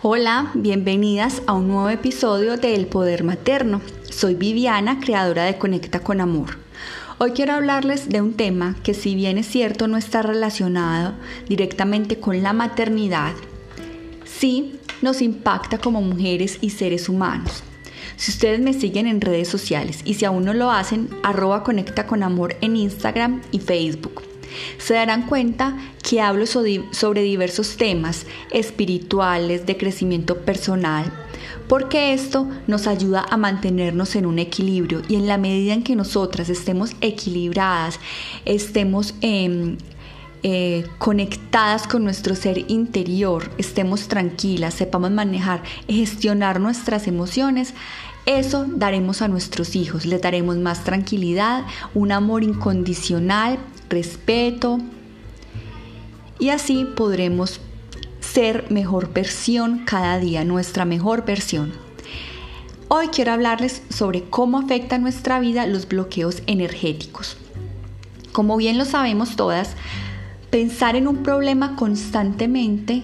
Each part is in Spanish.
Hola, bienvenidas a un nuevo episodio de El Poder Materno. Soy Viviana, creadora de Conecta con Amor. Hoy quiero hablarles de un tema que si bien es cierto no está relacionado directamente con la maternidad, sí nos impacta como mujeres y seres humanos. Si ustedes me siguen en redes sociales y si aún no lo hacen, arroba Conecta con Amor en Instagram y Facebook. Se darán cuenta que hablo sobre diversos temas espirituales, de crecimiento personal, porque esto nos ayuda a mantenernos en un equilibrio y en la medida en que nosotras estemos equilibradas, estemos em, eh, conectadas con nuestro ser interior, estemos tranquilas, sepamos manejar, gestionar nuestras emociones, eso daremos a nuestros hijos, les daremos más tranquilidad, un amor incondicional, respeto y así podremos ser mejor versión cada día, nuestra mejor versión. Hoy quiero hablarles sobre cómo afecta nuestra vida los bloqueos energéticos. Como bien lo sabemos todas, pensar en un problema constantemente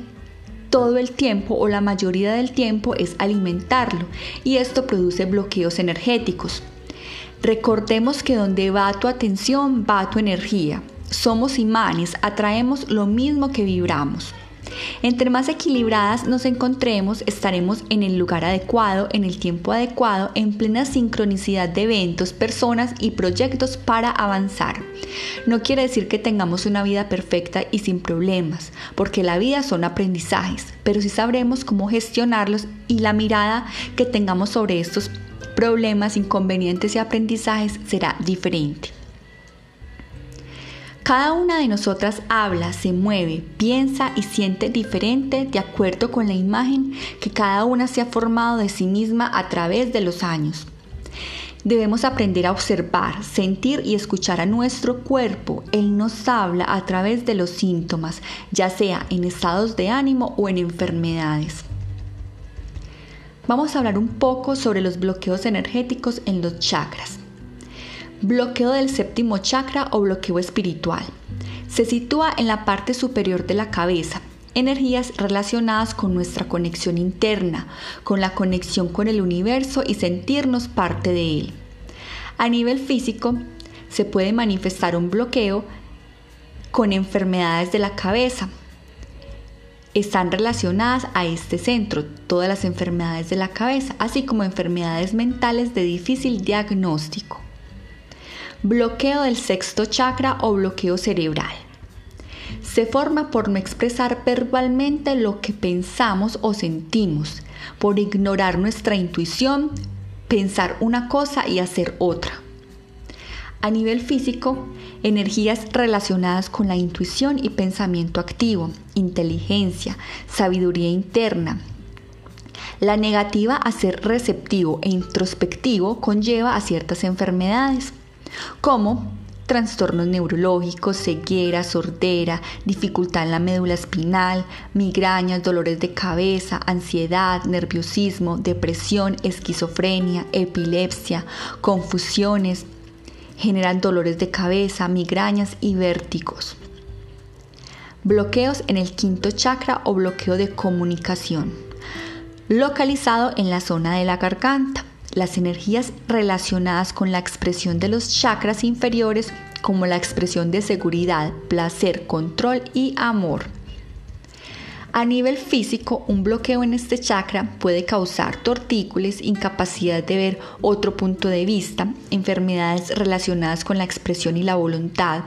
todo el tiempo o la mayoría del tiempo es alimentarlo y esto produce bloqueos energéticos. Recordemos que donde va tu atención va tu energía. Somos imanes, atraemos lo mismo que vibramos. Entre más equilibradas nos encontremos, estaremos en el lugar adecuado, en el tiempo adecuado, en plena sincronicidad de eventos, personas y proyectos para avanzar. No quiere decir que tengamos una vida perfecta y sin problemas, porque la vida son aprendizajes, pero sí sabremos cómo gestionarlos y la mirada que tengamos sobre estos problemas, inconvenientes y aprendizajes será diferente. Cada una de nosotras habla, se mueve, piensa y siente diferente de acuerdo con la imagen que cada una se ha formado de sí misma a través de los años. Debemos aprender a observar, sentir y escuchar a nuestro cuerpo. Él nos habla a través de los síntomas, ya sea en estados de ánimo o en enfermedades. Vamos a hablar un poco sobre los bloqueos energéticos en los chakras. Bloqueo del séptimo chakra o bloqueo espiritual. Se sitúa en la parte superior de la cabeza. Energías relacionadas con nuestra conexión interna, con la conexión con el universo y sentirnos parte de él. A nivel físico, se puede manifestar un bloqueo con enfermedades de la cabeza, están relacionadas a este centro, todas las enfermedades de la cabeza, así como enfermedades mentales de difícil diagnóstico. Bloqueo del sexto chakra o bloqueo cerebral. Se forma por no expresar verbalmente lo que pensamos o sentimos, por ignorar nuestra intuición, pensar una cosa y hacer otra. A nivel físico, energías relacionadas con la intuición y pensamiento activo, inteligencia, sabiduría interna. La negativa a ser receptivo e introspectivo conlleva a ciertas enfermedades, como trastornos neurológicos, ceguera, sordera, dificultad en la médula espinal, migrañas, dolores de cabeza, ansiedad, nerviosismo, depresión, esquizofrenia, epilepsia, confusiones, generan dolores de cabeza, migrañas y vértigos. Bloqueos en el quinto chakra o bloqueo de comunicación, localizado en la zona de la garganta. Las energías relacionadas con la expresión de los chakras inferiores como la expresión de seguridad, placer, control y amor. A nivel físico, un bloqueo en este chakra puede causar tortícolis, incapacidad de ver otro punto de vista, enfermedades relacionadas con la expresión y la voluntad.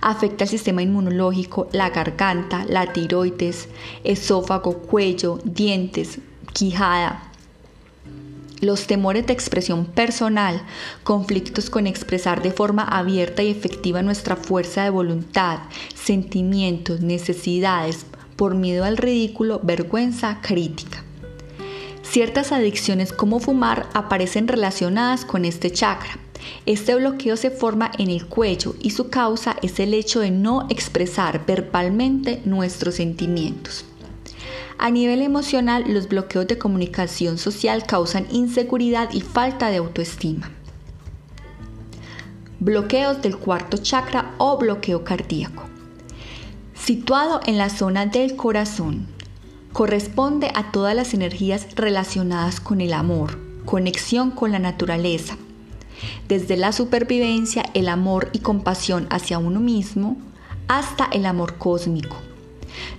Afecta el sistema inmunológico, la garganta, la tiroides, esófago, cuello, dientes, quijada, los temores de expresión personal, conflictos con expresar de forma abierta y efectiva nuestra fuerza de voluntad, sentimientos, necesidades, por miedo al ridículo, vergüenza, crítica. Ciertas adicciones como fumar aparecen relacionadas con este chakra. Este bloqueo se forma en el cuello y su causa es el hecho de no expresar verbalmente nuestros sentimientos. A nivel emocional, los bloqueos de comunicación social causan inseguridad y falta de autoestima. Bloqueos del cuarto chakra o bloqueo cardíaco situado en la zona del corazón, Corresponde a todas las energías relacionadas con el amor, conexión con la naturaleza, desde la supervivencia, el amor y compasión hacia uno mismo, hasta el amor cósmico.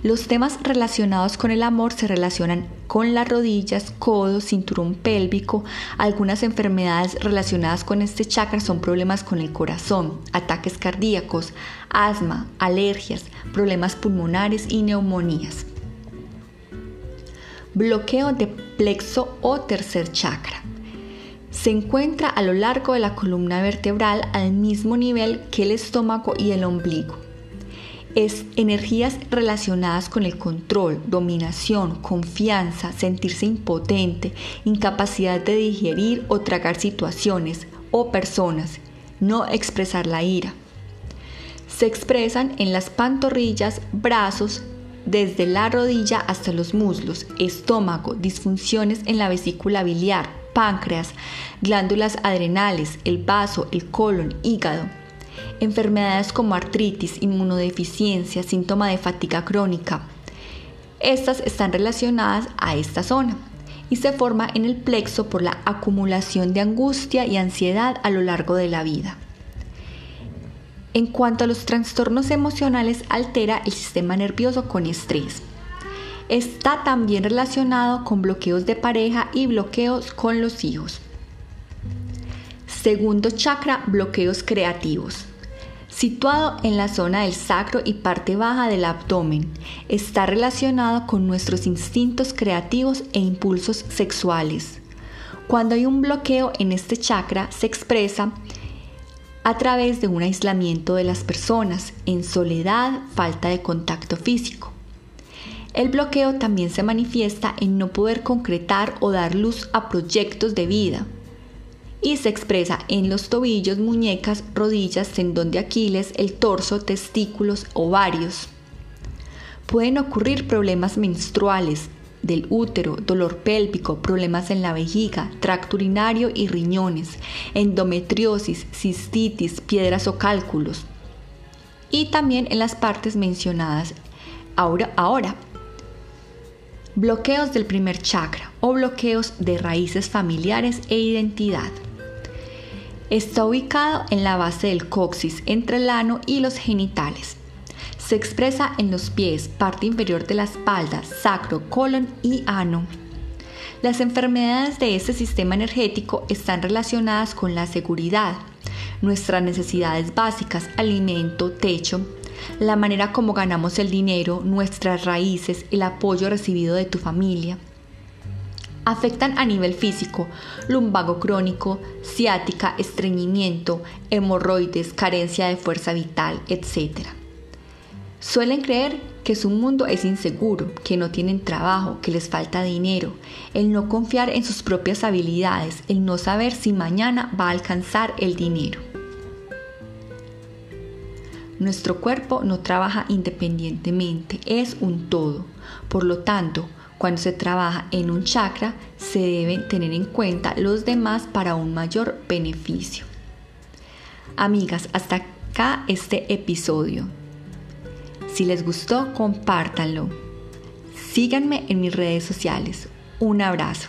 Los temas relacionados con el amor se relacionan con las rodillas, codos, cinturón pélvico. Algunas enfermedades relacionadas con este chakra son problemas con el corazón, ataques cardíacos, asma, alergias, problemas pulmonares y neumonías. Bloqueo de plexo o tercer chakra. Se encuentra a lo largo de la columna vertebral al mismo nivel que el estómago y el ombligo es energías relacionadas con el control, dominación, confianza, sentirse impotente, incapacidad de digerir o tragar situaciones o personas, no expresar la ira. Se expresan en las pantorrillas, brazos, desde la rodilla hasta los muslos, estómago, disfunciones en la vesícula biliar, páncreas, glándulas adrenales, el vaso, el colon, hígado, enfermedades como artritis, inmunodeficiencia, síntoma de fatiga crónica. Estas están relacionadas a esta zona y se forma en el plexo por la acumulación de angustia y ansiedad a lo largo de la vida. En cuanto a los trastornos emocionales, altera el sistema nervioso con estrés. Está también relacionado con bloqueos de pareja y bloqueos con los hijos. Segundo chakra, bloqueos creativos situado en la zona del sacro y parte baja del abdomen. Está relacionado con nuestros instintos creativos e impulsos sexuales. Cuando hay un bloqueo en este chakra se expresa a través de un aislamiento de las personas, en soledad, falta de contacto físico. El bloqueo también se manifiesta en no poder concretar o dar luz a proyectos de vida, y se expresa en los tobillos, muñecas, rodillas, tendón de Aquiles, el torso, testículos, ovarios. Pueden ocurrir problemas menstruales del útero, dolor pélvico, problemas en la vejiga, tracto urinario y riñones, endometriosis, cistitis, piedras o cálculos. Y también en las partes mencionadas ahora, ahora bloqueos del primer chakra o bloqueos de raíces familiares e identidad. Está ubicado en la base del coxis, entre el ano y los genitales. Se expresa en los pies, parte inferior de la espalda, sacro, colon y ano. Las enfermedades de este sistema energético están relacionadas con la seguridad, nuestras necesidades básicas, alimento, techo, la manera como ganamos el dinero, nuestras raíces, el apoyo recibido de tu familia, afectan a nivel físico, lumbago crónico, ciática, estreñimiento, hemorroides, carencia de fuerza vital, etc. Suelen creer que su mundo es inseguro, que no tienen trabajo, que les falta dinero, el no confiar en sus propias habilidades, el no saber si mañana va a alcanzar el dinero. Nuestro cuerpo no trabaja independientemente, es un todo. Por lo tanto, cuando se trabaja en un chakra, se deben tener en cuenta los demás para un mayor beneficio. Amigas, hasta acá este episodio. Si les gustó, compártanlo. Síganme en mis redes sociales. Un abrazo.